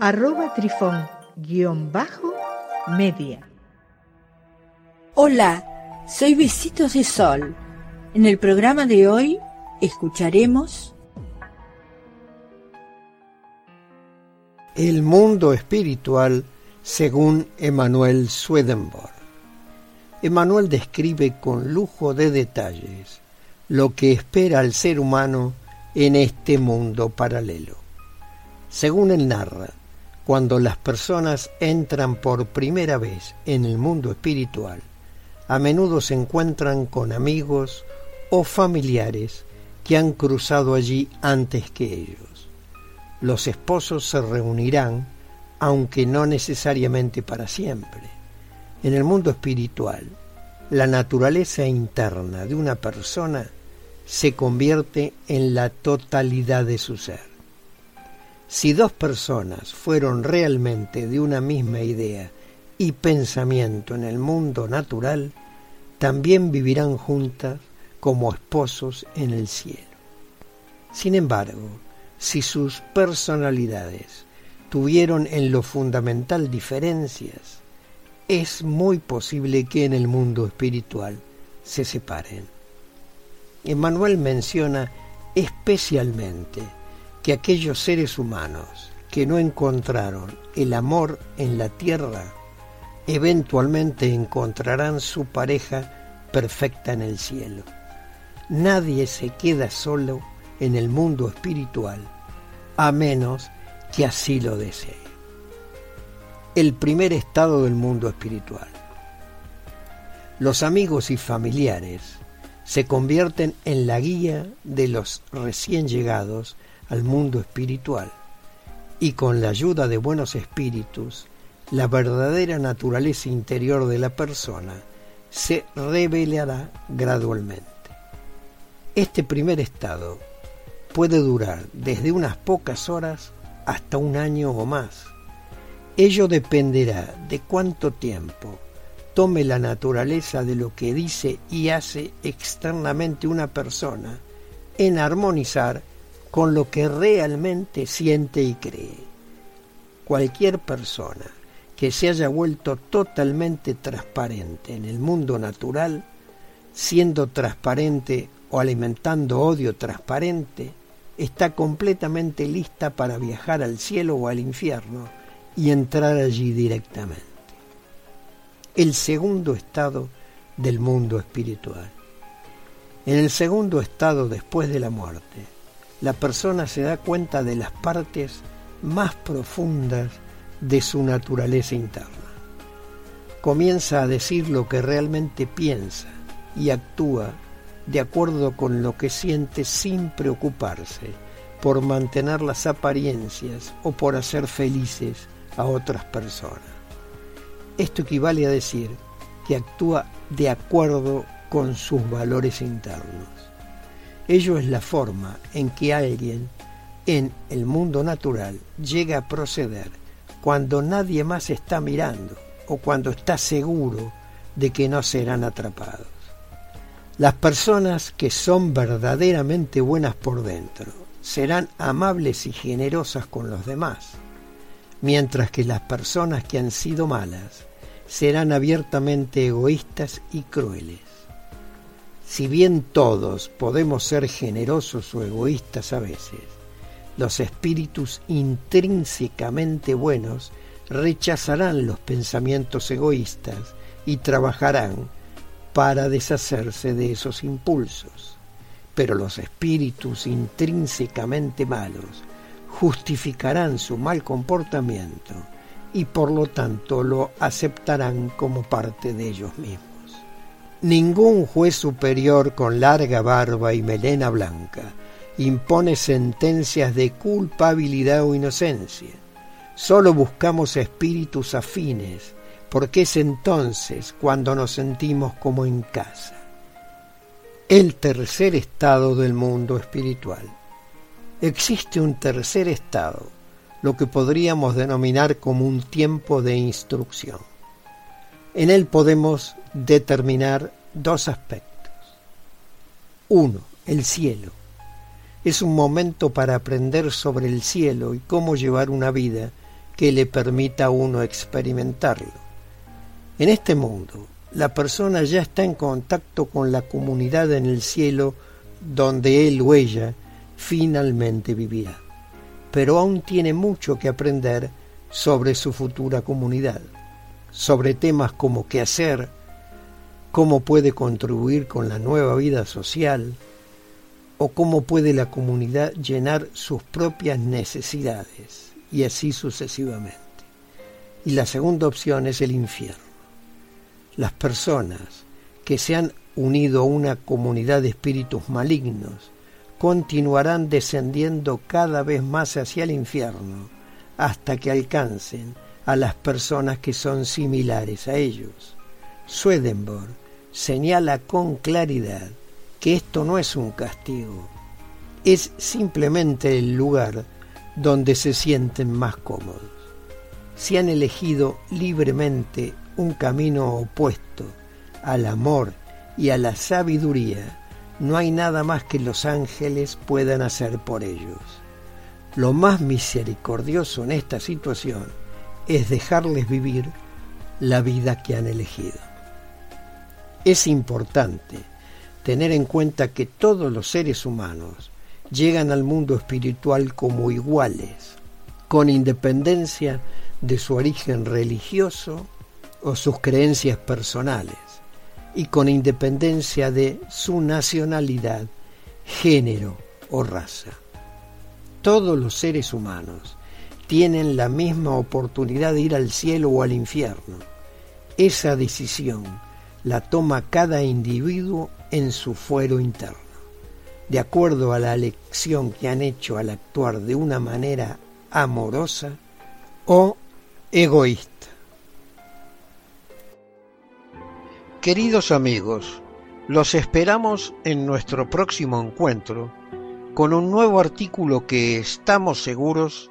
arroba trifón guion bajo media. Hola, soy Besitos de Sol. En el programa de hoy escucharemos El mundo espiritual según Emanuel Swedenborg. Emanuel describe con lujo de detalles lo que espera al ser humano en este mundo paralelo. Según él narra, cuando las personas entran por primera vez en el mundo espiritual, a menudo se encuentran con amigos o familiares que han cruzado allí antes que ellos. Los esposos se reunirán, aunque no necesariamente para siempre. En el mundo espiritual, la naturaleza interna de una persona se convierte en la totalidad de su ser. Si dos personas fueron realmente de una misma idea y pensamiento en el mundo natural, también vivirán juntas como esposos en el cielo. Sin embargo, si sus personalidades tuvieron en lo fundamental diferencias, es muy posible que en el mundo espiritual se separen. Emmanuel menciona especialmente que aquellos seres humanos que no encontraron el amor en la tierra, eventualmente encontrarán su pareja perfecta en el cielo. Nadie se queda solo en el mundo espiritual, a menos que así lo desee. El primer estado del mundo espiritual. Los amigos y familiares se convierten en la guía de los recién llegados al mundo espiritual y con la ayuda de buenos espíritus, la verdadera naturaleza interior de la persona se revelará gradualmente. Este primer estado puede durar desde unas pocas horas hasta un año o más. Ello dependerá de cuánto tiempo tome la naturaleza de lo que dice y hace externamente una persona en armonizar con lo que realmente siente y cree. Cualquier persona que se haya vuelto totalmente transparente en el mundo natural, siendo transparente o alimentando odio transparente, está completamente lista para viajar al cielo o al infierno y entrar allí directamente. El segundo estado del mundo espiritual. En el segundo estado después de la muerte, la persona se da cuenta de las partes más profundas de su naturaleza interna. Comienza a decir lo que realmente piensa y actúa de acuerdo con lo que siente sin preocuparse por mantener las apariencias o por hacer felices a otras personas. Esto equivale a decir que actúa de acuerdo con sus valores internos. Ello es la forma en que alguien en el mundo natural llega a proceder cuando nadie más está mirando o cuando está seguro de que no serán atrapados. Las personas que son verdaderamente buenas por dentro serán amables y generosas con los demás, mientras que las personas que han sido malas serán abiertamente egoístas y crueles. Si bien todos podemos ser generosos o egoístas a veces, los espíritus intrínsecamente buenos rechazarán los pensamientos egoístas y trabajarán para deshacerse de esos impulsos. Pero los espíritus intrínsecamente malos justificarán su mal comportamiento y por lo tanto lo aceptarán como parte de ellos mismos. Ningún juez superior con larga barba y melena blanca impone sentencias de culpabilidad o inocencia. Solo buscamos espíritus afines, porque es entonces cuando nos sentimos como en casa. El tercer estado del mundo espiritual. Existe un tercer estado, lo que podríamos denominar como un tiempo de instrucción. En él podemos determinar dos aspectos. Uno, el cielo. Es un momento para aprender sobre el cielo y cómo llevar una vida que le permita a uno experimentarlo. En este mundo, la persona ya está en contacto con la comunidad en el cielo donde él o ella finalmente vivirá, pero aún tiene mucho que aprender sobre su futura comunidad, sobre temas como qué hacer, cómo puede contribuir con la nueva vida social, o cómo puede la comunidad llenar sus propias necesidades y así sucesivamente. Y la segunda opción es el infierno. Las personas que se han unido a una comunidad de espíritus malignos continuarán descendiendo cada vez más hacia el infierno hasta que alcancen a las personas que son similares a ellos. Swedenborg señala con claridad que esto no es un castigo, es simplemente el lugar donde se sienten más cómodos. Si han elegido libremente un camino opuesto al amor y a la sabiduría, no hay nada más que los ángeles puedan hacer por ellos. Lo más misericordioso en esta situación es dejarles vivir la vida que han elegido. Es importante tener en cuenta que todos los seres humanos llegan al mundo espiritual como iguales, con independencia de su origen religioso o sus creencias personales, y con independencia de su nacionalidad, género o raza. Todos los seres humanos tienen la misma oportunidad de ir al cielo o al infierno. Esa decisión la toma cada individuo en su fuero interno de acuerdo a la elección que han hecho al actuar de una manera amorosa o egoísta. Queridos amigos, los esperamos en nuestro próximo encuentro con un nuevo artículo que estamos seguros